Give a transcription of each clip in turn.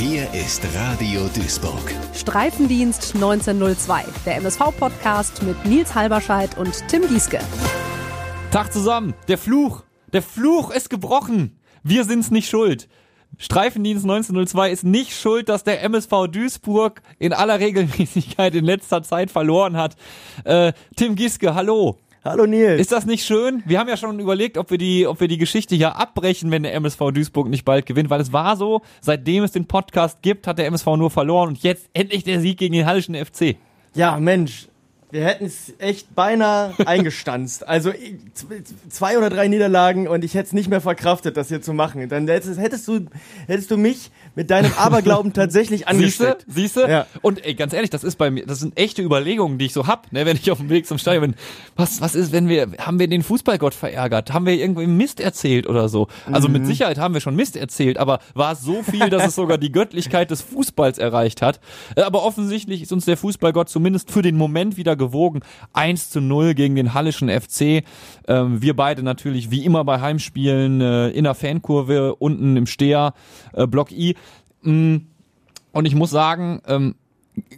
Hier ist Radio Duisburg. Streifendienst 1902, der MSV-Podcast mit Nils Halberscheid und Tim Gieske. Tag zusammen. Der Fluch. Der Fluch ist gebrochen. Wir sind's nicht schuld. Streifendienst 1902 ist nicht schuld, dass der MSV Duisburg in aller Regelmäßigkeit in letzter Zeit verloren hat. Äh, Tim Gieske, hallo. Hallo Nils. Ist das nicht schön? Wir haben ja schon überlegt, ob wir die, ob wir die Geschichte hier abbrechen, wenn der MSV Duisburg nicht bald gewinnt, weil es war so, seitdem es den Podcast gibt, hat der MSV nur verloren und jetzt endlich der Sieg gegen den Hallischen FC. Ja, Mensch, wir hätten es echt beinahe eingestanzt. Also zwei oder drei Niederlagen und ich hätte es nicht mehr verkraftet, das hier zu machen. Dann hättest, hättest du, hättest du mich mit deinem Aberglauben tatsächlich angesteckt. Siehst du? Ja. Und ey, ganz ehrlich, das ist bei mir, das sind echte Überlegungen, die ich so hab, ne, wenn ich auf dem Weg zum Stadion bin. Was, was ist, wenn wir, haben wir den Fußballgott verärgert? Haben wir irgendwie Mist erzählt oder so? Also mhm. mit Sicherheit haben wir schon Mist erzählt, aber war es so viel, dass es sogar die Göttlichkeit des Fußballs erreicht hat? Äh, aber offensichtlich ist uns der Fußballgott zumindest für den Moment wieder gewogen. 1 zu 0 gegen den Hallischen FC. Ähm, wir beide natürlich wie immer bei Heimspielen äh, in der Fankurve unten im Steher, äh, Block I. Mm, und ich muss sagen, ähm,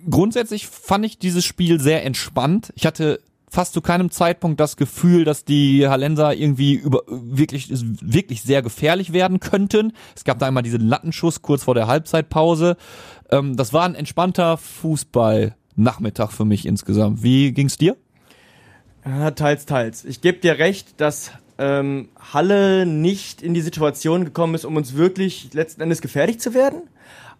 grundsätzlich fand ich dieses Spiel sehr entspannt. Ich hatte fast zu keinem Zeitpunkt das Gefühl, dass die Hallenser irgendwie über wirklich wirklich sehr gefährlich werden könnten. Es gab da einmal diesen Lattenschuss kurz vor der Halbzeitpause. Ähm, das war ein entspannter Fußball. Nachmittag für mich insgesamt. Wie ging's dir? Teils, teils. Ich gebe dir recht, dass ähm, Halle nicht in die Situation gekommen ist, um uns wirklich letzten Endes gefährlich zu werden.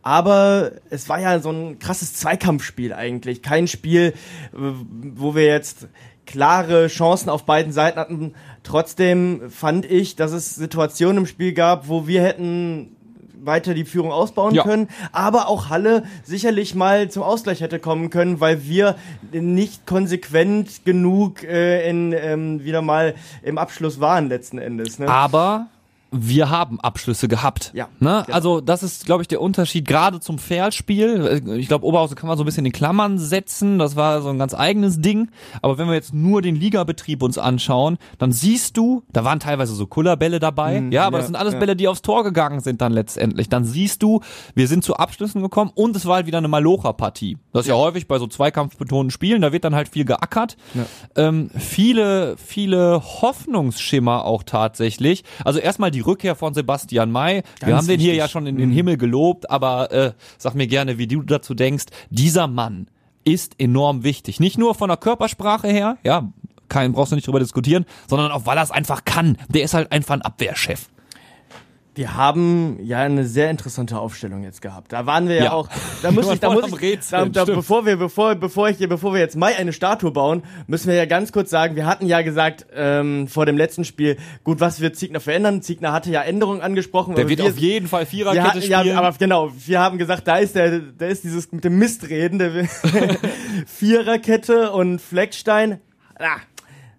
Aber es war ja so ein krasses Zweikampfspiel eigentlich. Kein Spiel, wo wir jetzt klare Chancen auf beiden Seiten hatten. Trotzdem fand ich, dass es Situationen im Spiel gab, wo wir hätten weiter die Führung ausbauen ja. können, aber auch Halle sicherlich mal zum Ausgleich hätte kommen können, weil wir nicht konsequent genug äh, in ähm, wieder mal im Abschluss waren letzten Endes. Ne? Aber wir haben Abschlüsse gehabt. Ja. Ne? Ja. Also das ist, glaube ich, der Unterschied gerade zum Fairspiel. Ich glaube, Oberhausen kann man so ein bisschen in Klammern setzen. Das war so ein ganz eigenes Ding. Aber wenn wir jetzt nur den Ligabetrieb uns anschauen, dann siehst du, da waren teilweise so Kullerbälle dabei. Mhm, ja, aber ja, das sind alles ja. Bälle, die aufs Tor gegangen sind dann letztendlich. Dann siehst du, wir sind zu Abschlüssen gekommen und es war halt wieder eine Malocha-Partie. Das ist ja. häufig bei so zweikampfbetonten Spielen. Da wird dann halt viel geackert. Ähm, viele, viele Hoffnungsschimmer auch tatsächlich. Also erstmal die die Rückkehr von Sebastian May. Ganz Wir haben den hier ja schon in den mhm. Himmel gelobt, aber äh, sag mir gerne, wie du dazu denkst. Dieser Mann ist enorm wichtig. Nicht nur von der Körpersprache her, ja, kein brauchst du nicht drüber diskutieren, sondern auch weil er es einfach kann. Der ist halt einfach ein Abwehrchef. Wir haben ja eine sehr interessante Aufstellung jetzt gehabt. Da waren wir ja, ja auch. Da muss ich, da muss ich, da, da, bevor wir, bevor, bevor ich bevor wir jetzt Mai eine Statue bauen, müssen wir ja ganz kurz sagen, wir hatten ja gesagt ähm, vor dem letzten Spiel, gut, was wird Ziegner verändern? Ziegner hatte ja Änderungen angesprochen. Der wird wir, auf jeden Fall Viererkette hatten, spielen. Ja, aber genau, wir haben gesagt, da ist der, da ist dieses mit dem Mistreden, der Viererkette und Fleckstein. Ah,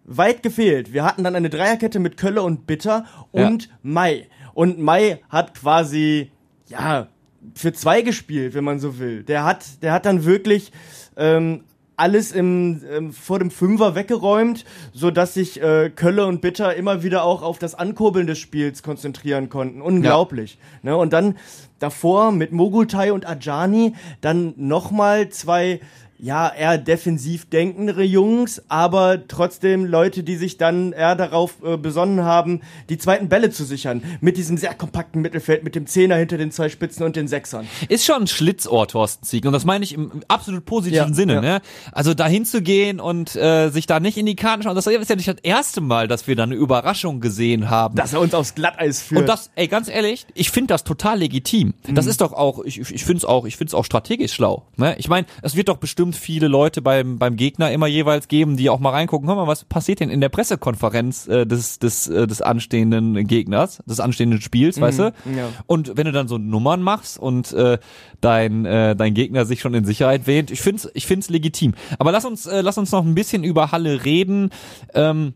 weit gefehlt. Wir hatten dann eine Dreierkette mit Kölle und Bitter und ja. Mai. Und Mai hat quasi, ja, für zwei gespielt, wenn man so will. Der hat, der hat dann wirklich ähm, alles im, ähm, vor dem Fünfer weggeräumt, so dass sich äh, Kölle und Bitter immer wieder auch auf das Ankurbeln des Spiels konzentrieren konnten. Unglaublich. Ja. Ne? Und dann davor mit Mogultai und Ajani dann nochmal zwei ja, eher defensiv denkendere Jungs, aber trotzdem Leute, die sich dann eher darauf äh, besonnen haben, die zweiten Bälle zu sichern. Mit diesem sehr kompakten Mittelfeld, mit dem Zehner hinter den zwei Spitzen und den Sechsern. Ist schon ein Schlitzohr, Thorsten Sieg. Und das meine ich im absolut positiven ja, Sinne, ja. ne? Also dahin zu gehen und äh, sich da nicht in die Karten schauen. Das ist ja nicht das erste Mal, dass wir da eine Überraschung gesehen haben. Dass er uns aufs Glatteis führt. Und das, ey, ganz ehrlich, ich finde das total legitim. Mhm. Das ist doch auch, ich, ich finde es auch, ich finde es auch strategisch schlau. Ne? Ich meine, es wird doch bestimmt bestimmt viele Leute beim, beim Gegner immer jeweils geben, die auch mal reingucken, hör mal, was passiert denn in der Pressekonferenz äh, des, des, äh, des anstehenden Gegners, des anstehenden Spiels, mhm, weißt du? Ja. Und wenn du dann so Nummern machst und äh, dein, äh, dein Gegner sich schon in Sicherheit wähnt, ich find's, ich find's legitim. Aber lass uns, äh, lass uns noch ein bisschen über Halle reden. Ähm,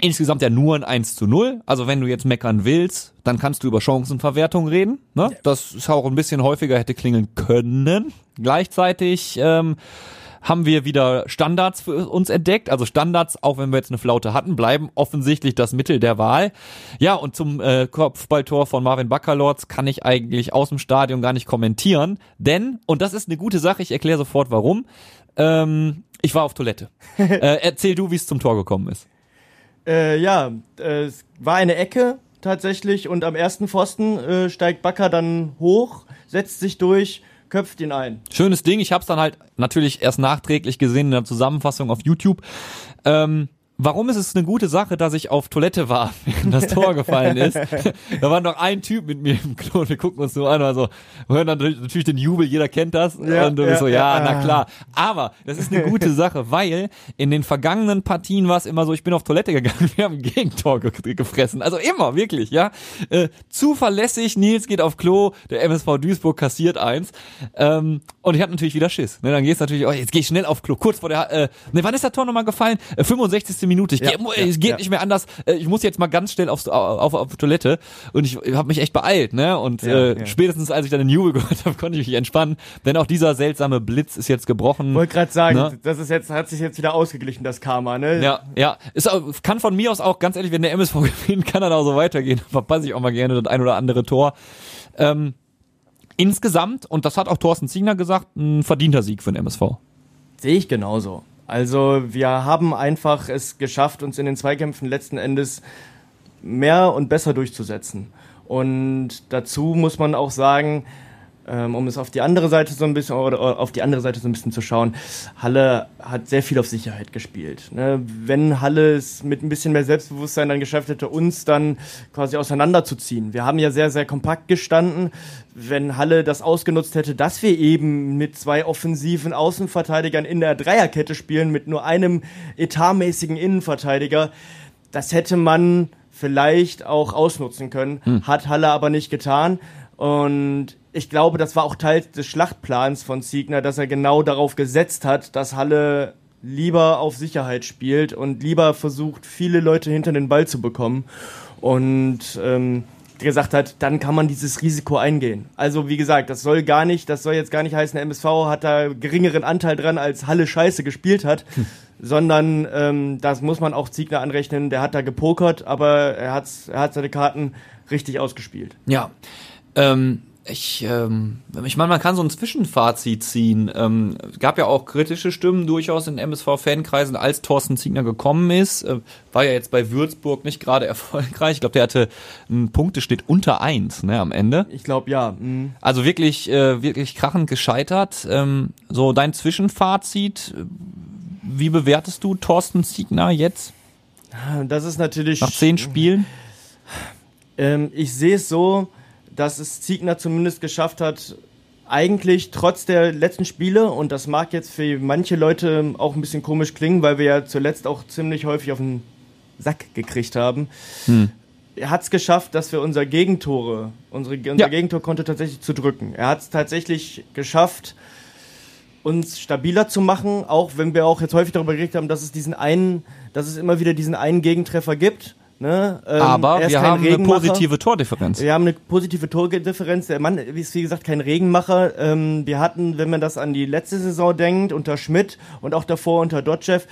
Insgesamt ja nur ein 1 zu 0. Also wenn du jetzt meckern willst, dann kannst du über Chancenverwertung reden. Ne? Das ist auch ein bisschen häufiger hätte klingeln können. Gleichzeitig ähm, haben wir wieder Standards für uns entdeckt. Also Standards, auch wenn wir jetzt eine Flaute hatten, bleiben offensichtlich das Mittel der Wahl. Ja, und zum äh, Kopfballtor von Marvin Baccalords kann ich eigentlich aus dem Stadion gar nicht kommentieren, denn, und das ist eine gute Sache, ich erkläre sofort warum, ähm, ich war auf Toilette. äh, erzähl du, wie es zum Tor gekommen ist. Äh, ja, äh, es war eine Ecke tatsächlich und am ersten Pfosten äh, steigt Bakker dann hoch, setzt sich durch, köpft ihn ein. Schönes Ding. Ich habe es dann halt natürlich erst nachträglich gesehen in der Zusammenfassung auf YouTube. Ähm, Warum ist es eine gute Sache, dass ich auf Toilette war, während das Tor gefallen ist? da war noch ein Typ mit mir im Klo, wir gucken uns so an, also hören dann natürlich den Jubel, jeder kennt das. Ja, und du bist ja, so, ja, ja. na klar. Aber das ist eine gute Sache, weil in den vergangenen Partien war es immer so, ich bin auf Toilette gegangen, wir haben ein Gegentor ge gefressen. Also immer, wirklich, ja. Äh, zuverlässig, Nils geht auf Klo, der MSV Duisburg kassiert eins. Ähm, und ich hatte natürlich wieder Schiss. Ne, dann geht's natürlich, oh, jetzt gehe ich schnell auf Klo, kurz vor der, äh, ne, wann ist der Tor nochmal gefallen? Äh, 65. Minute. Ich Ja, geh, ja, es geht ja. nicht mehr anders. Äh, Ich muss jetzt mal ganz schnell aufs, auf, auf, Toilette und ich habe mich echt beeilt, ne? Und äh, spätestens als ich dann den Jubel gehört habe, konnte ich mich entspannen. Denn auch dieser seltsame Blitz ist jetzt gebrochen. Wollte gerade sagen, Ne? das ist jetzt, hat sich jetzt wieder ausgeglichen, das Karma, ne? Ja, ja. Ist auch, kann von mir aus auch, ganz ehrlich, wenn der MSV gewinnt, kann er da auch so weitergehen. Verpasse ich auch mal gerne das ein oder andere Tor. Ähm, insgesamt, und das hat auch Thorsten Ziegner gesagt, ein verdienter Sieg für den MSV. Sehe ich genauso. Also wir haben einfach es geschafft, uns in den Zweikämpfen letzten Endes mehr und besser durchzusetzen. Und dazu muss man auch sagen, ähm, um es auf die andere Seite so ein bisschen oder auf die andere Seite so ein bisschen zu schauen, Halle hat sehr viel auf Sicherheit gespielt. Ne? Wenn Halle es mit ein bisschen mehr Selbstbewusstsein dann geschafft hätte, uns dann quasi auseinanderzuziehen. Wir haben ja sehr, sehr kompakt gestanden. Wenn Halle das ausgenutzt hätte, dass wir eben mit zwei offensiven Außenverteidigern in der Dreierkette spielen, mit nur einem etatmäßigen Innenverteidiger, das hätte man vielleicht auch ausnutzen können, hat Halle aber nicht getan. Und ich glaube, das war auch Teil des Schlachtplans von Siegner, dass er genau darauf gesetzt hat, dass Halle lieber auf Sicherheit spielt und lieber versucht, viele Leute hinter den Ball zu bekommen. Und ähm, gesagt hat, dann kann man dieses Risiko eingehen. Also wie gesagt, das soll gar nicht, das soll jetzt gar nicht heißen, der MSV hat da geringeren Anteil dran, als Halle Scheiße gespielt hat, sondern ähm, das muss man auch Ziegner anrechnen. Der hat da gepokert, aber er hat, er hat seine Karten richtig ausgespielt. Ja. Ähm, ich, ähm, ich meine, man kann so ein Zwischenfazit ziehen. Ähm, gab ja auch kritische Stimmen durchaus in MSV-Fankreisen, als Thorsten Ziegner gekommen ist. Äh, war ja jetzt bei Würzburg nicht gerade erfolgreich. Ich glaube, der hatte einen Punkteschnitt unter eins ne, am Ende. Ich glaube ja. mhm. Also wirklich, äh, wirklich krachend gescheitert. Ähm, so dein Zwischenfazit. äh, Wie bewertest du Thorsten Ziegner jetzt Das ist natürlich. nach zehn Spielen? Ähm, ich sehe es so, dass es Ziegner zumindest geschafft hat, eigentlich trotz der letzten Spiele, und das mag jetzt für manche Leute auch ein bisschen komisch klingen, weil wir ja zuletzt auch ziemlich häufig auf den Sack gekriegt haben, er hat es geschafft, dass wir unser Gegentore, unsere, unser Ja. Gegentor konnte tatsächlich zu drücken. Er hat es tatsächlich geschafft, uns stabiler zu machen, auch wenn wir auch jetzt häufig darüber geredet haben, dass es diesen einen, dass es immer wieder diesen einen Gegentreffer gibt. Ne? Ähm, Aber er wir haben eine positive Tordifferenz. Wir haben eine positive Tordifferenz. Der Mann ist wie gesagt kein Regenmacher. Ähm, wir hatten, wenn man das an die letzte Saison denkt, unter Schmidt und auch davor unter Dotchev,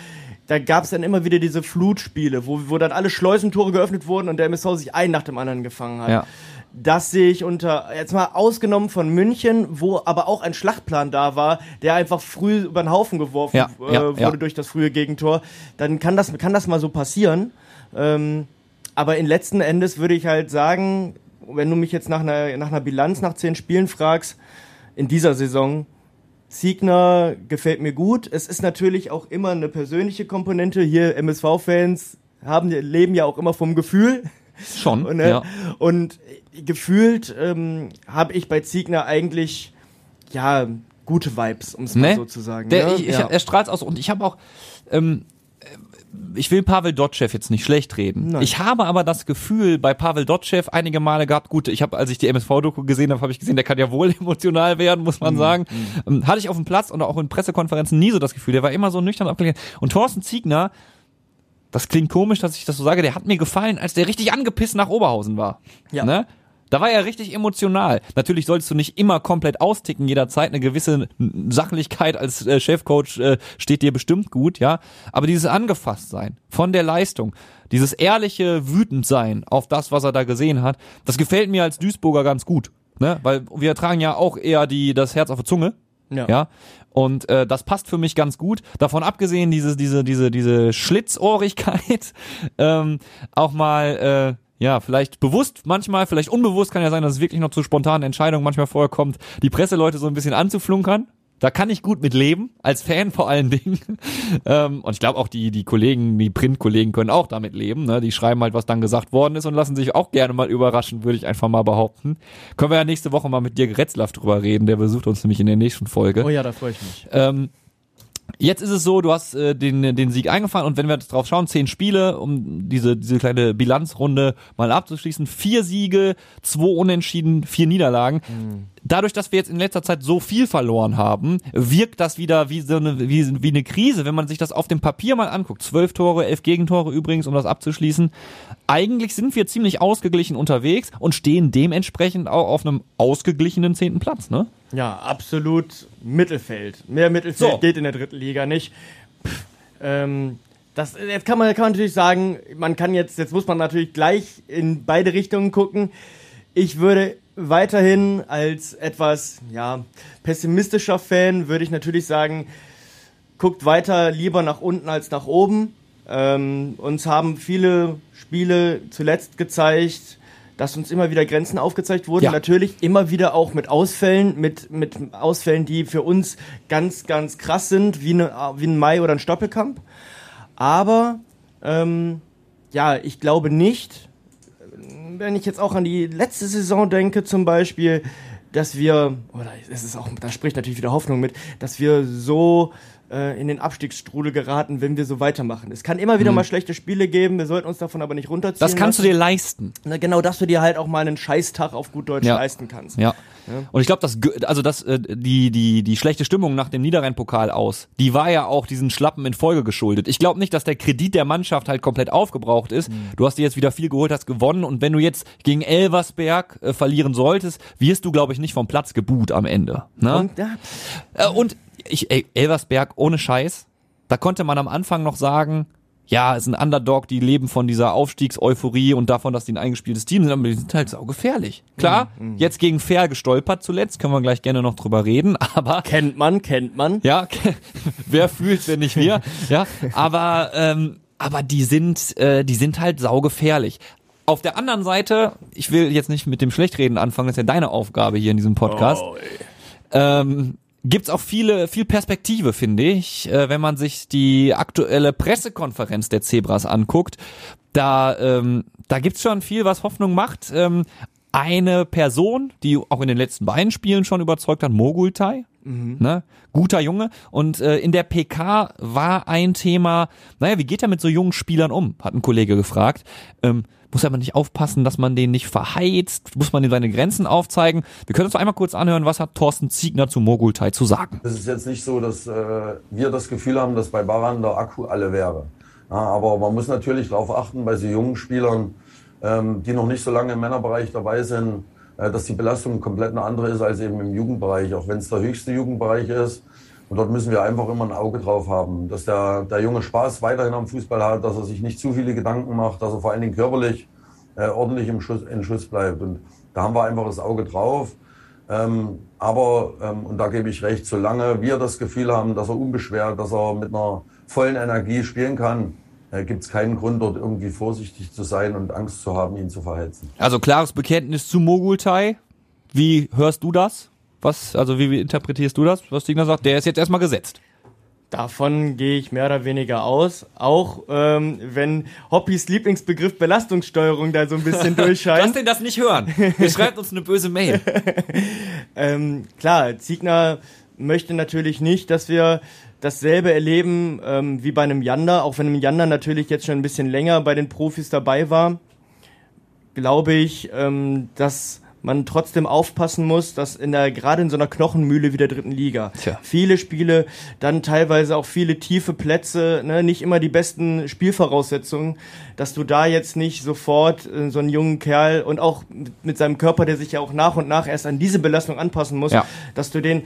da gab es dann immer wieder diese Flutspiele, wo, wo dann alle Schleusentore geöffnet wurden und der MSV sich einen nach dem anderen gefangen hat. Ja. Das sehe ich unter, jetzt mal ausgenommen von München, wo aber auch ein Schlachtplan da war, der einfach früh über den Haufen geworfen Ja, äh, ja, wurde durch das frühe Gegentor, dann kann das, kann das mal so passieren. Ähm, aber in letzten Endes würde ich halt sagen, wenn du mich jetzt nach einer, nach einer Bilanz nach zehn Spielen fragst, in dieser Saison, Siegner gefällt mir gut. Es ist natürlich auch immer eine persönliche Komponente. Hier MSV-Fans haben, leben ja auch immer vom Gefühl. Schon. Und, äh, ja. und gefühlt ähm, habe ich bei Ziegner eigentlich ja gute Vibes, um es mal Ne? so zu sagen. Der, ne? ich, ja. Er strahlt aus und ich habe auch, ähm, äh, ich will Pavel Dotschew jetzt nicht schlecht reden. Nein. Ich habe aber das Gefühl bei Pavel Dotschew einige Male gehabt, gut, ich habe, als ich die MSV-Doku gesehen habe, habe ich gesehen, der kann ja wohl emotional werden, muss Mhm. man sagen. Ähm, hatte ich auf dem Platz und auch in Pressekonferenzen nie so das Gefühl, der war immer so nüchtern abgelehnt. Und Thorsten Ziegner, das klingt komisch, dass ich das so sage, der hat mir gefallen, als der richtig angepisst nach Oberhausen war. Ja. Ne? Da war er richtig emotional. Natürlich sollst du nicht immer komplett austicken jederzeit. Eine gewisse Sachlichkeit als äh, Chefcoach äh, steht dir bestimmt gut, ja. Aber dieses angefasst sein von der Leistung, dieses ehrliche Wütendsein auf das, was er da gesehen hat, das gefällt mir als Duisburger ganz gut. Ne? Weil wir tragen ja auch eher die, das Herz auf der Zunge. Ja. Ja. Und äh, das passt für mich ganz gut. Davon abgesehen, diese, diese, diese, diese Schlitzohrigkeit, ähm, auch mal, äh, ja, vielleicht bewusst, manchmal, vielleicht unbewusst kann ja sein, dass es wirklich noch zu spontanen Entscheidungen manchmal vorher kommt, die Presseleute so ein bisschen anzuflunkern. Da kann ich gut mit leben, als Fan vor allen Dingen. ähm, und ich glaube auch die, die Kollegen, die Printkollegen können auch damit leben. Ne? Die schreiben halt, was dann gesagt worden ist und lassen sich auch gerne mal überraschen, würde ich einfach mal behaupten. Können wir ja nächste Woche mal mit Dirk Retzlaff drüber reden, der besucht uns nämlich in der nächsten Folge. Oh ja, da freue ich mich. Ähm, jetzt ist es so, du hast äh, den, den Sieg eingefahren und wenn wir jetzt drauf schauen, zehn Spiele, um diese, diese kleine Bilanzrunde mal abzuschließen, vier Siege, zwei Unentschieden, vier Niederlagen. Dadurch, dass wir jetzt in letzter Zeit so viel verloren haben, wirkt das wieder wie so eine, wie, wie eine Krise, wenn man sich das auf dem Papier mal anguckt. Zwölf Tore, elf Gegentore übrigens, um das abzuschließen. Eigentlich sind wir ziemlich ausgeglichen unterwegs und stehen dementsprechend auch auf einem ausgeglichenen zehnten Platz, ne? Ja, absolut Mittelfeld. Mehr Mittelfeld So. geht in der dritten Liga nicht. Pff, ähm, das, jetzt kann man, kann man natürlich sagen, man kann jetzt, jetzt muss man natürlich gleich in beide Richtungen gucken. Ich würde weiterhin als etwas, ja, pessimistischer Fan, würde ich natürlich sagen, guckt weiter lieber nach unten als nach oben. Ähm, uns haben viele Spiele zuletzt gezeigt, dass uns immer wieder Grenzen aufgezeigt wurden. Ja. Natürlich immer wieder auch mit Ausfällen, mit, mit Ausfällen, die für uns ganz, ganz krass sind, wie, eine, wie ein Mai oder ein Stoppelkamp. Aber ähm, ja, ich glaube nicht, wenn ich jetzt auch an die letzte Saison denke zum Beispiel, dass wir, oder es ist auch, da spricht natürlich wieder Hoffnung mit, dass wir so äh, in den Abstiegsstrudel geraten, wenn wir so weitermachen. Es kann immer wieder mal schlechte Spiele geben, wir sollten uns davon aber nicht runterziehen. Das kannst du lassen. dir leisten. Na, genau, dass du dir halt auch mal einen Scheißtag auf gut Deutsch Ja. leisten kannst. Ja. Und ich glaube, das, ge- also das, äh, die, die, die schlechte Stimmung nach dem Niederrhein-Pokal aus, die war ja auch diesen Schlappen in Folge geschuldet. Ich glaube nicht, dass der Kredit der Mannschaft halt komplett aufgebraucht ist. Du hast dir jetzt wieder viel geholt, hast gewonnen und wenn du jetzt gegen Elversberg äh, verlieren solltest, wirst du, glaube ich, nicht vom Platz geboot am Ende. Ne? Und, ja, Äh, und ich, ey, Elversberg, ohne Scheiß, da konnte man am Anfang noch sagen, ja, ist ein Underdog, die leben von dieser Aufstiegseuphorie und davon, dass die ein eingespieltes Team sind, aber die sind halt saugefährlich. Klar, jetzt gegen Fair gestolpert zuletzt, können wir gleich gerne noch drüber reden, aber kennt man, kennt man. ja, wer fühlt, wenn nicht wir, ja, aber ähm, aber die sind äh, die sind halt saugefährlich. Auf der anderen Seite, ich will jetzt nicht mit dem Schlechtreden anfangen, das ist ja deine Aufgabe hier in diesem Podcast Oh, ähm, gibt's auch viele, viel Perspektive, finde ich, äh, wenn man sich die aktuelle Pressekonferenz der Zebras anguckt. Da, ähm, da gibt's schon viel, was Hoffnung macht. Ähm, eine Person, die auch in den letzten beiden Spielen schon überzeugt hat, Mogultai, ne? guter Junge. Und äh, in der PK war ein Thema, naja, wie geht er mit so jungen Spielern um? Hat ein Kollege gefragt. Ähm, muss aber nicht aufpassen, dass man den nicht verheizt, muss man ihm seine Grenzen aufzeigen. Wir können uns einmal kurz anhören, was hat Thorsten Ziegner zu Mogultai zu sagen. Es ist jetzt nicht so, dass äh, wir das Gefühl haben, dass bei Baran der Akku alle wäre. Ja, aber man muss natürlich darauf achten, bei so jungen Spielern, ähm, die noch nicht so lange im Männerbereich dabei sind, dass die Belastung komplett eine andere ist als eben im Jugendbereich, auch wenn es der höchste Jugendbereich ist. Und dort müssen wir einfach immer ein Auge drauf haben, dass der, der Junge Spaß weiterhin am Fußball hat, dass er sich nicht zu viele Gedanken macht, dass er vor allen Dingen körperlich äh, ordentlich im Schuss, in Schuss bleibt. Und da haben wir einfach das Auge drauf. Ähm, aber, ähm, und da gebe ich recht, solange wir das Gefühl haben, dass er unbeschwert, dass er mit einer vollen Energie spielen kann, äh, gibt es keinen Grund, dort irgendwie vorsichtig zu sein und Angst zu haben, ihn zu verheizen. Also klares Bekenntnis zu Mogultai. Wie hörst du das? Was, also wie, interpretierst du das, was Ziegner sagt? Der ist jetzt erstmal gesetzt. Davon gehe ich mehr oder weniger aus. Auch ähm, wenn Hoppys Lieblingsbegriff Belastungssteuerung da so ein bisschen Lass durchscheint. den das nicht hören. Ihr schreibt uns eine böse Mail. ähm, klar, Ziegner möchte natürlich nicht, dass wir dasselbe erleben ähm, wie bei einem Janda, auch wenn ein Janda natürlich jetzt schon ein bisschen länger bei den Profis dabei war. Glaube ich, ähm, dass man trotzdem aufpassen muss, dass in der, gerade in so einer Knochenmühle wie der dritten Liga, Tja. viele Spiele, dann teilweise auch viele tiefe Plätze, ne, nicht immer die besten Spielvoraussetzungen, dass du da jetzt nicht sofort äh, so einen jungen Kerl und auch mit, mit seinem Körper, der sich ja auch nach und nach erst an diese Belastung anpassen muss, Ja. dass du den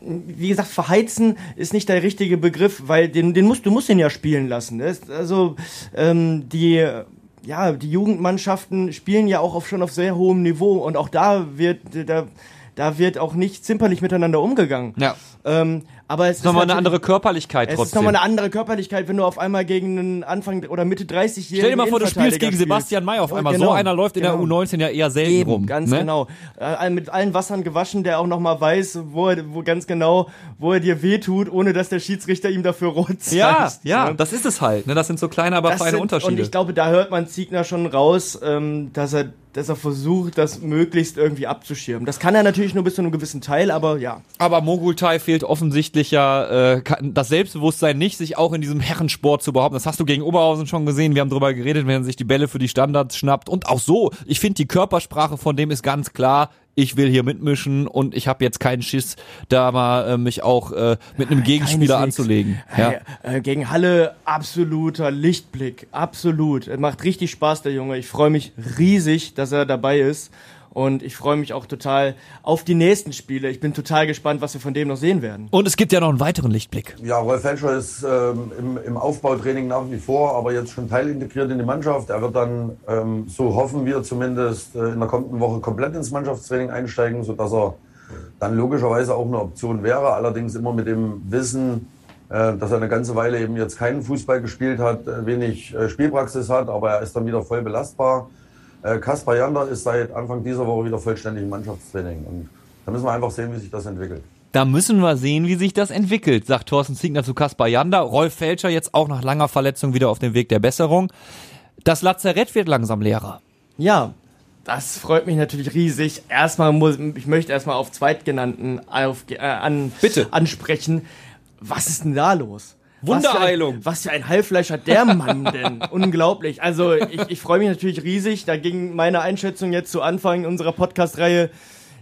wie gesagt, verheizen ist nicht der richtige Begriff, weil den, den musst, du musst ihn ja spielen lassen. Also ähm, die, ja, die Jugendmannschaften spielen ja auch auf, schon auf sehr hohem Niveau und auch da wird, da, da wird auch nicht zimperlich miteinander umgegangen. Ja. Ähm, aber es ist Nochmal eine andere Körperlichkeit es ist trotzdem. nochmal eine andere Körperlichkeit, wenn du auf einmal gegen einen Anfang oder Mitte 30-jährigen Stell dir mal vor, du spielst gegen Sebastian May auf Ja, einmal. So genau, einer läuft in der genau. U19 ja eher selten Eben, rum. ganz ne? genau. Äh, mit allen Wassern gewaschen, der auch nochmal weiß, wo er, wo ganz genau, wo er dir wehtut, ohne dass der Schiedsrichter ihm dafür rot zeigt. Ja, ja, Ne? das ist es halt. Ne? Das sind so kleine, aber Das feine sind- Unterschiede. Und ich glaube, da hört man Ziegner schon raus, ähm, dass er dass er versucht, das möglichst irgendwie abzuschirmen. Das kann er natürlich nur bis zu einem gewissen Teil, aber ja. Aber Mogultai fehlt offensichtlich ja äh, das Selbstbewusstsein nicht, sich auch in diesem Herrensport zu behaupten. Das hast du gegen Oberhausen schon gesehen. Wir haben drüber geredet, wenn er sich die Bälle für die Standards schnappt. Und auch so, ich finde, die Körpersprache von dem ist ganz klar. Ich will hier mitmischen und ich habe jetzt keinen Schiss, da mal äh, mich auch äh, mit einem Gegenspieler Keineswegs. anzulegen. Ja. Hey, äh, gegen Halle absoluter Lichtblick, absolut. Es macht richtig Spaß, der Junge. Ich freue mich riesig, dass er dabei ist. Und ich freue mich auch total auf die nächsten Spiele. Ich bin total gespannt, was wir von dem noch sehen werden. Und es gibt ja noch einen weiteren Lichtblick. Ja, Rolf Felscher ist ähm, im, im Aufbautraining nach wie vor, aber jetzt schon teilintegriert in die Mannschaft. Er wird dann, ähm, so hoffen wir zumindest, äh, in der kommenden Woche komplett ins Mannschaftstraining einsteigen, sodass er dann logischerweise auch eine Option wäre. Allerdings immer mit dem Wissen, äh, dass er eine ganze Weile eben jetzt keinen Fußball gespielt hat, äh, wenig äh, Spielpraxis hat, aber er ist dann wieder voll belastbar. Äh, Kaspar Jander ist seit Anfang dieser Woche wieder vollständig im Mannschaftstraining. Und da müssen wir einfach sehen, wie sich das entwickelt. Da müssen wir sehen, wie sich das entwickelt, sagt Thorsten Ziegner zu Kaspar Janda. Rolf Felscher jetzt auch nach langer Verletzung wieder auf dem Weg der Besserung. Das Lazarett wird langsam leerer. Ja, das freut mich natürlich riesig. Erstmal muss ich möchte erstmal auf Zweitgenannten auf, äh, an, Bitte. ansprechen. Was ist denn da los? Wunderheilung. Was für ein, was für ein Heilfleisch hat der Mann denn? Unglaublich. Also ich, ich freue mich natürlich riesig. Da ging meine Einschätzung jetzt zu Anfang unserer Podcast-Reihe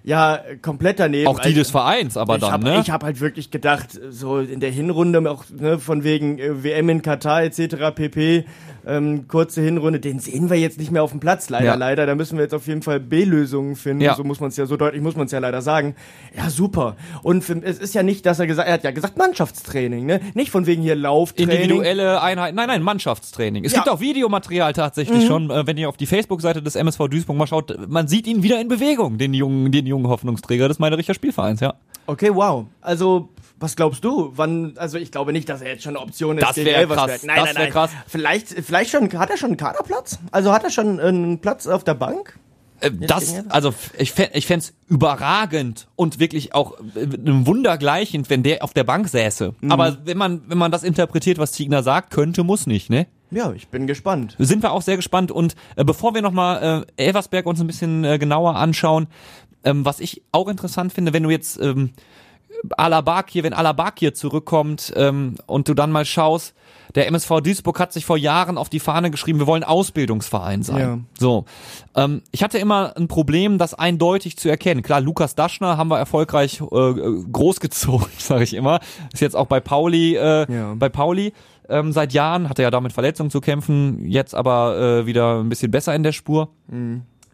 ja komplett daneben. Auch die Also- des Vereins, aber ich dann, hab, ne? Ich habe halt wirklich gedacht, so in der Hinrunde auch ne, von wegen äh, WM in Katar etc. pp. Ähm, kurze Hinrunde, den sehen wir jetzt nicht mehr auf dem Platz, leider, Ja. leider. Da müssen wir jetzt auf jeden Fall B-Lösungen finden. Ja. So muss man es ja, so deutlich muss man es ja leider sagen. Ja, super. Und für, es ist ja nicht, dass er gesagt, er hat ja gesagt Mannschaftstraining, ne? Nicht von wegen hier Lauftraining. Individuelle Einheiten, nein, nein, Mannschaftstraining. Es Ja. gibt auch Videomaterial tatsächlich schon, äh, wenn ihr auf die Facebook-Seite des MSV Duisburg mal schaut, man sieht ihn wieder in Bewegung, den jungen, den jungen Hoffnungsträger des Meidericher Spielvereins, ja. Okay, wow. Also, was glaubst du? Wann, also ich glaube nicht, dass er jetzt schon eine Option ist. Das gegen wär Elversberg. krass. Nein, Das nein, wär nein. krass. Vielleicht, vielleicht schon, hat er schon einen Kaderplatz? Also hat er schon einen Platz auf der Bank? Äh, das, also ich fänd, ich fänd's überragend und wirklich auch äh, einem Wunder gleichend, wenn der auf der Bank säße. Mhm. Aber wenn man, wenn man das interpretiert, was Ziegner sagt, könnte, muss nicht, ne? Ja, ich bin gespannt. sind wir auch sehr gespannt. Und äh, bevor wir nochmal äh, Elversberg uns ein bisschen äh, genauer anschauen, ähm, was ich auch interessant finde, wenn du jetzt ähm, Alabakir, wenn Alabakir zurückkommt ähm, und du dann mal schaust, der MSV Duisburg hat sich vor Jahren auf die Fahne geschrieben, wir wollen Ausbildungsverein sein. Ja. So, ähm, ich hatte immer ein Problem, das eindeutig zu erkennen. Klar, Lukas Daschner haben wir erfolgreich äh, großgezogen, sage ich immer. Ist jetzt auch bei Pauli, äh, Ja. bei Pauli ähm, seit Jahren, hatte ja da mit Verletzungen zu kämpfen, jetzt aber äh, wieder ein bisschen besser in der Spur.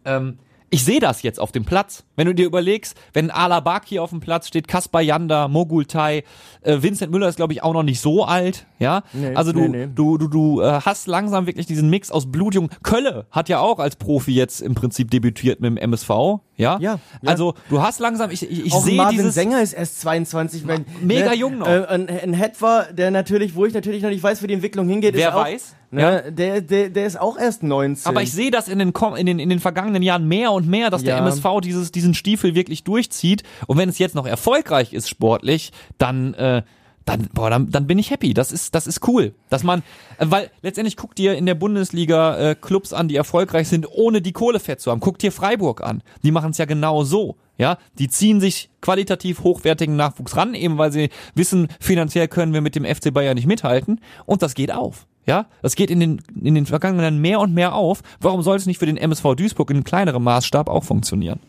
Ähm, ich sehe das jetzt auf dem Platz. Wenn du dir überlegst, wenn Alabaki auf dem Platz steht, Kaspar Janda, Mogultai, äh, Vincent Müller ist glaube ich auch noch nicht so alt, ja? Nee, also du nee, nee. du du du äh, hast langsam wirklich diesen Mix aus Blutjung. Kölle hat ja auch als Profi jetzt im Prinzip debütiert mit dem MSV, ja? Ja, ja. Also du hast langsam ich ich, ich sehe Marvin dieses Sänger ist erst 22. Wenn, Mega jung noch. Äh, ein, ein Hetwer, der natürlich, wo ich natürlich noch nicht weiß, wie die Entwicklung hingeht, Wer ist auch, weiß? Ne, der, der, der ist auch erst 19. Aber ich sehe das in den, in, den, in den vergangenen Jahren mehr und mehr, dass der Ja. MSV dieses, diesen Stiefel wirklich durchzieht. Und wenn es jetzt noch erfolgreich ist sportlich, dann, äh, dann, boah, dann, dann bin ich happy. Das ist, das ist cool. Dass man, äh, weil letztendlich guckt dir in der Bundesliga äh, Clubs an, die erfolgreich sind, ohne die Kohle fett zu haben. Guckt dir Freiburg an. Die machen es ja genau so. Ja, die ziehen sich qualitativ hochwertigen Nachwuchs ran, eben weil sie wissen, finanziell können wir mit dem FC Bayern nicht mithalten. Und das geht auf. Ja, das geht in den, in den vergangenen mehr und mehr auf. Warum soll es nicht für den MSV Duisburg in kleinerem Maßstab auch funktionieren?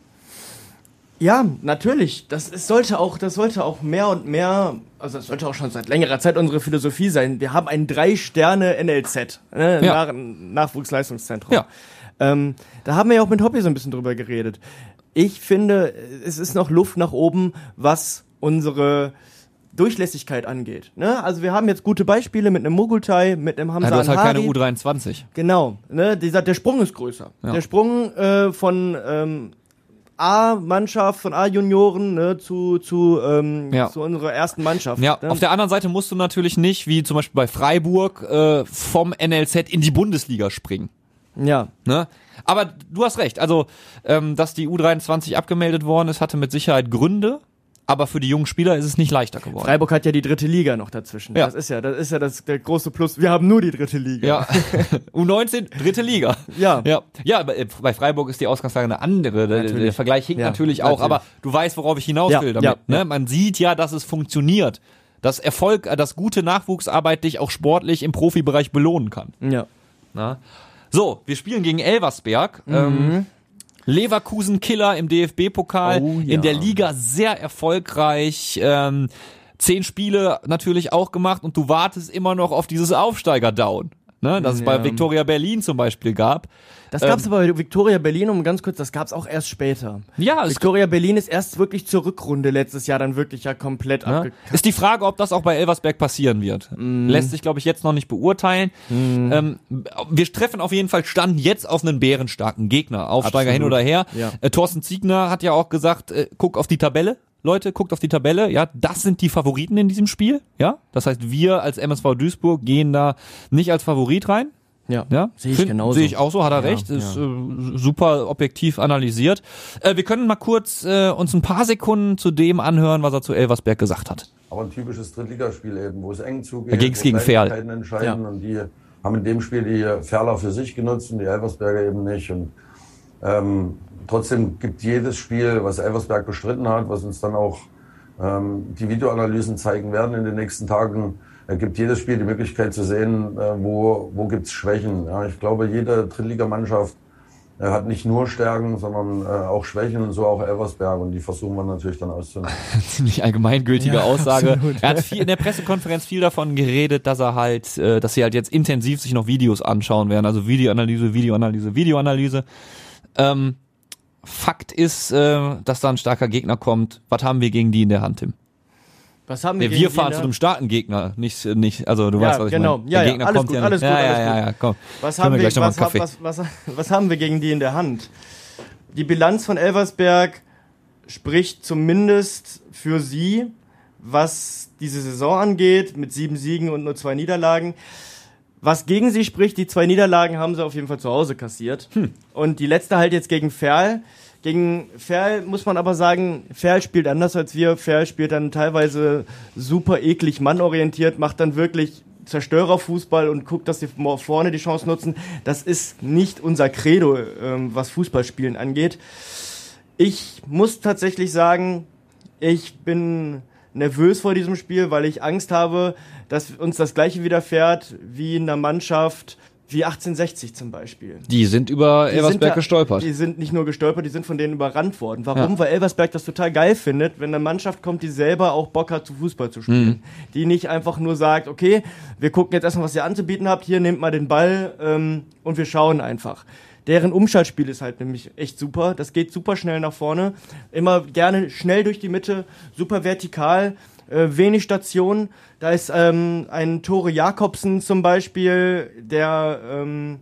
Ja, natürlich. Das es sollte auch, das sollte auch mehr und mehr, also das sollte auch schon seit längerer Zeit unsere Philosophie sein. Wir haben ein drei Sterne NLZ, ne, Ja. Nach, Nachwuchsleistungszentrum. Ja. Ähm, da haben wir ja auch mit Hobby so ein bisschen drüber geredet. Ich finde, es ist noch Luft nach oben, was unsere Durchlässigkeit angeht. Ne? Also wir haben jetzt gute Beispiele mit einem Mogultai, mit einem Hamza Ja, du hast halt keine Anhari. U23. Genau, ne, dieser, der Sprung ist größer. Ja. Der Sprung äh, von ähm, A-Mannschaft, von A-Junioren ne, zu, zu, ähm, Ja. zu unserer ersten Mannschaft. Ja, ne? auf der anderen Seite musst du natürlich nicht, wie zum Beispiel bei Freiburg, äh, vom NLZ in die Bundesliga springen. ja. Ne? Aber du hast recht, also ähm, dass die U23 abgemeldet worden ist, hatte mit Sicherheit Gründe, aber für die jungen Spieler ist es nicht leichter geworden. Freiburg hat ja die dritte Liga noch dazwischen. Ja. Das ist ja, das ist ja das der große Plus. Wir haben nur die dritte Liga. Ja, U19, dritte Liga. Ja. Ja, ja bei Freiburg ist die Ausgangslage eine andere. Der, der. Vergleich hinkt Ja, natürlich auch, natürlich. aber du weißt, worauf ich hinaus Ja, will damit. ja, ne? ja. Man sieht ja, dass es funktioniert. Dass Erfolg, äh, dass gute Nachwuchsarbeit dich auch sportlich im Profibereich belohnen kann. Ja. Na? So, wir spielen gegen Elversberg. Ähm, Leverkusen Killer im DFB-Pokal, Oh, ja. in der Liga sehr erfolgreich. Ähm, zehn Spiele natürlich auch gemacht und du wartest immer noch auf dieses Aufsteiger-Down. Ne, das es bei Ja. Viktoria Berlin zum Beispiel gab. Das gab's aber bei Victoria Berlin, um ganz kurz, das gab's auch erst später. Ja, es Victoria Berlin ist erst wirklich zur Rückrunde letztes Jahr dann wirklich ja komplett Ne? Ist die Frage, ob das auch bei Elversberg passieren wird. Mhm. Lässt sich, glaube ich, jetzt noch nicht beurteilen. Ähm, wir treffen auf jeden Fall Stand jetzt auf einen bärenstarken Gegner. Aufsteiger hin Absolut. oder her. Ja. Äh, Thorsten Ziegner hat ja auch gesagt, äh, guck auf die Tabelle. Leute, guckt auf die Tabelle. Ja, das sind die Favoriten in diesem Spiel. Ja, das heißt, wir als MSV Duisburg gehen da nicht als Favorit rein. Ja, Ja, sehe ich Find- genauso. Sehe ich auch so, hat er Ja, recht. Ist äh, super objektiv analysiert. Äh, wir können mal kurz äh, uns ein paar Sekunden zu dem anhören, was er zu Elversberg gesagt hat. Aber ein typisches Drittligaspiel eben, wo es eng zugeht. Da ging's wo gegen Ferl. Entscheiden und die haben in dem Spiel die Ferler für sich genutzt und die Elversberger eben nicht. Und ähm, trotzdem gibt jedes Spiel, was Elversberg bestritten hat, was uns dann auch ähm, die Videoanalysen zeigen werden in den nächsten Tagen, äh, gibt jedes Spiel die Möglichkeit zu sehen, äh, wo, wo gibt's Schwächen. Ja, ich glaube, jede Drittligamannschaft äh, hat nicht nur Stärken, sondern äh, auch Schwächen und so auch Elversberg und die versuchen wir natürlich dann auszunutzen. ziemlich allgemeingültige Ja, Aussage. absolut. Er hat viel, in der Pressekonferenz viel davon geredet, dass er halt, äh, dass sie halt jetzt intensiv sich noch Videos anschauen werden. Also Videoanalyse, Videoanalyse, Videoanalyse. Ähm, Fakt ist, äh, dass da ein starker Gegner kommt. Was haben wir gegen die in der Hand, Tim? Was haben Nee, wir wir gegen fahren zu einem starken Gegner, nicht, nicht, also du Ja, weißt, was ich genau. meine. Ja, der ja, Gegner alles kommt gut, ja alles gut, ja, alles ja, ja, ja, komm. Was haben, wir wir, was, hab- was, was, was haben wir gegen die in der Hand? Die Bilanz von Elversberg spricht zumindest für sie, was diese Saison angeht, mit sieben Siegen und nur zwei Niederlagen. Was gegen sie spricht, die zwei Niederlagen haben sie auf jeden Fall zu Hause kassiert. Hm. Und die letzte halt jetzt gegen Ferl. Gegen Ferl muss man aber sagen, Ferl spielt anders als wir. Ferl spielt dann teilweise super eklig mannorientiert, macht dann wirklich Zerstörerfußball und guckt, dass sie vorne die Chance nutzen. Das ist nicht unser Credo, ähm, was Fußballspielen angeht. Ich muss tatsächlich sagen, ich bin nervös vor diesem Spiel, weil ich Angst habe, dass uns das gleiche widerfährt wie in einer Mannschaft wie 1860 zum Beispiel. Die sind über Die Elversberg sind gestolpert. Die sind nicht nur gestolpert, die sind von denen überrannt worden. Warum? Ja. Weil Elversberg das total geil findet, wenn eine Mannschaft kommt, die selber auch Bock hat, zu Fußball zu spielen. Mhm. Die nicht einfach nur sagt, okay, wir gucken jetzt erstmal, was ihr anzubieten habt, hier nehmt mal den Ball ähm, und wir schauen einfach. Deren Umschaltspiel ist halt nämlich echt super. Das geht super schnell nach vorne. Immer gerne schnell durch die Mitte, super vertikal, äh, wenig Stationen. Da ist ähm, ein Tore Jakobsen zum Beispiel, der ähm,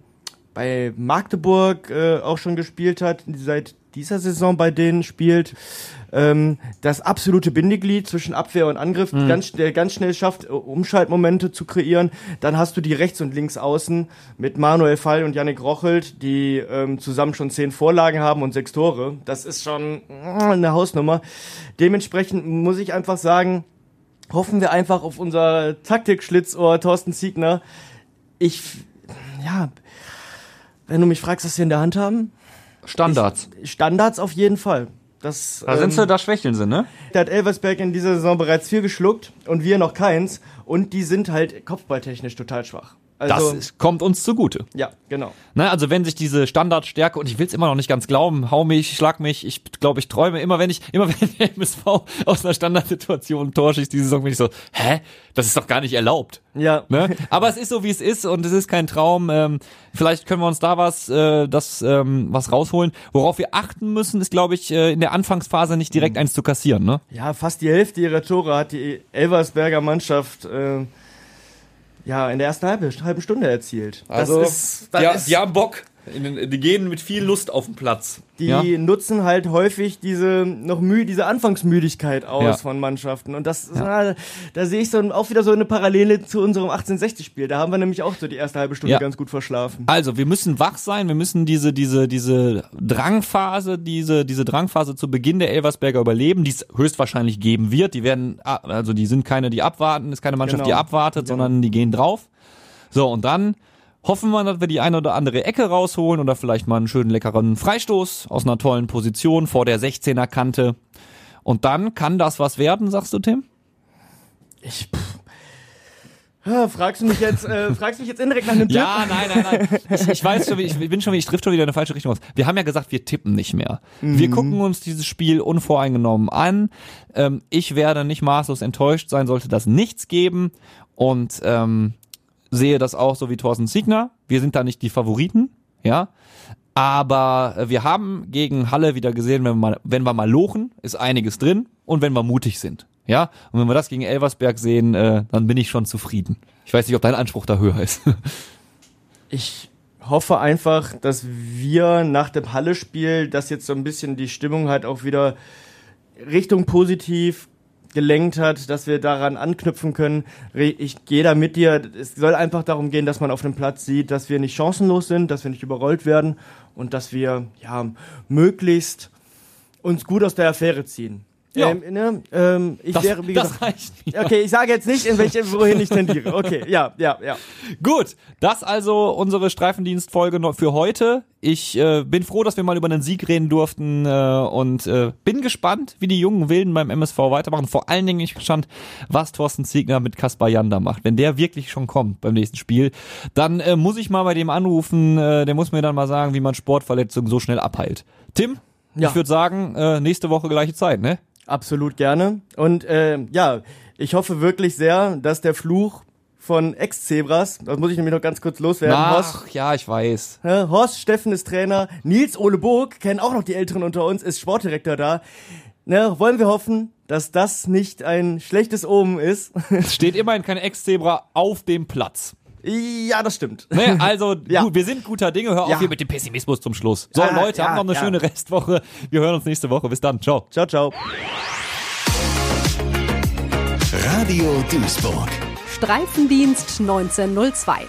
bei Magdeburg äh, auch schon gespielt hat, seit dieser Saison bei denen spielt. Ähm, das absolute Bindeglied zwischen Abwehr und Angriff, ganz, der ganz schnell schafft, äh, Umschaltmomente zu kreieren. Dann hast du die rechts und links außen mit Manuel Fall und Yannick Rochelt, die ähm, zusammen schon zehn Vorlagen haben und sechs Tore. Das ist schon äh, eine Hausnummer. Dementsprechend muss ich einfach sagen, hoffen wir einfach auf unser Taktik-Schlitzohr Thorsten Ziegner. Ich, ja, wenn du mich fragst, was wir in der Hand haben, Standards. Standards auf jeden Fall. Das, da sind ähm, sie, da schwächeln sie, ne? da hat Elversberg in dieser Saison bereits viel geschluckt und wir noch keins. Und die sind halt kopfballtechnisch total schwach. Also, das ist, kommt uns zugute. ja, genau. Ne, also wenn sich diese Standardstärke, und ich will es immer noch nicht ganz glauben, hau mich, schlag mich, ich glaube, ich träume immer, wenn ich, immer wenn der MSV aus einer Standardsituation ein Tor schießt, diese Saison bin ich so, hä? Das ist doch gar nicht erlaubt. Ja. Ne? Aber es ist so, wie es ist und es ist kein Traum. Ähm, vielleicht können wir uns da was, äh, das, ähm, was rausholen. Worauf wir achten müssen, ist, glaube ich, äh, in der Anfangsphase nicht direkt eins zu kassieren. Ne? Ja, fast die Hälfte ihrer Tore hat die Elversberger Mannschaft äh, ja in der ersten halben, halben Stunde erzielt. das ist, das ist, haben Bock. Die gehen mit viel Lust auf den Platz. die ja? nutzen halt häufig diese noch müh diese Anfangsmüdigkeit aus Ja. von Mannschaften und das ja. da sehe ich so auch wieder so eine Parallele zu unserem 1860 Spiel. Da haben wir nämlich auch so die erste halbe Stunde Ja. ganz gut verschlafen. Also, wir müssen wach sein, wir müssen diese, diese, diese Drangphase, diese, diese Drangphase zu Beginn der Elversberger überleben, die es höchstwahrscheinlich geben wird. Die werden, ah, also die sind keine, die abwarten, ist keine Mannschaft, die Genau. abwartet, sondern die gehen drauf. So, und dann hoffen wir, dass wir die eine oder andere Ecke rausholen oder vielleicht mal einen schönen leckeren Freistoß aus einer tollen Position vor der 16er Kante. Und dann kann das was werden, sagst du, Tim? Ich pff. Ah, Fragst du mich jetzt, äh, fragst mich jetzt indirekt nach einem Tipp? Ja, nein, nein, nein. Ich, ich weiß schon, wie- ich bin schon, ich trifft schon wieder in eine falsche Richtung aus. Wir haben ja gesagt, wir tippen nicht mehr. Wir gucken uns dieses Spiel unvoreingenommen an. Ähm, ich werde nicht maßlos enttäuscht sein, sollte das nichts geben und ähm, sehe das auch so wie Thorsten Siegner. Wir sind da nicht die Favoriten, ja. Aber äh, wir haben gegen Halle wieder gesehen, wenn wir mal, wenn wir mal lochen, ist einiges drin und wenn wir mutig sind. Ja, und wenn wir das gegen Elversberg sehen, äh, dann bin ich schon zufrieden. Ich weiß nicht, ob dein Anspruch da höher ist. Ich hoffe einfach, dass wir nach dem Halle-Spiel, das jetzt so ein bisschen die Stimmung halt auch wieder Richtung positiv gelenkt hat, dass wir daran anknüpfen können. Ich gehe da mit dir. Es soll einfach darum gehen, dass man auf dem Platz sieht, dass wir nicht chancenlos sind, dass wir nicht überrollt werden und dass wir ja möglichst uns gut aus der Affäre ziehen. Ja. Ähm, ne, ähm, ich Das, wäre, wie das gesagt, reicht mir. okay, ich sage jetzt nicht, in welche, wohin ich tendiere. Okay, ja, ja, ja. Gut, das also unsere Streifendienstfolge für heute. Ich äh, bin froh, dass wir mal über einen Sieg reden durften äh, und äh, bin gespannt, wie die jungen Wilden beim MSV weitermachen. Vor allen Dingen bin ich gespannt, was Thorsten Ziegner mit Kaspar Janda macht. Wenn der wirklich schon kommt beim nächsten Spiel, dann äh, muss ich mal bei dem anrufen. Äh, der muss mir dann mal sagen, wie man Sportverletzungen so schnell abheilt. Tim, Ja. ich würde sagen, äh, nächste Woche gleiche Zeit, ne? Absolut gerne. Und äh, ja, ich hoffe wirklich sehr, dass der Fluch von Ex-Zebras, das muss ich nämlich noch ganz kurz loswerden, Horst, Ach, ja, ich weiß. Horst Steffen ist Trainer, Nils Ole Burg, kennen auch noch die Älteren unter uns, ist Sportdirektor da. Ne, wollen wir hoffen, dass das nicht ein schlechtes Omen ist. Es steht immerhin kein Ex-Zebra auf dem Platz. Ja, das stimmt. Ne, also Ja. gut, wir sind guter Dinge. Hör auf Ja. hier mit dem Pessimismus zum Schluss. So, Ah, Leute, ja, haben noch eine ja. schöne Restwoche. Wir hören uns nächste Woche. Bis dann. Ciao. Ciao, ciao. Radio Duisburg. Streifendienst 1902.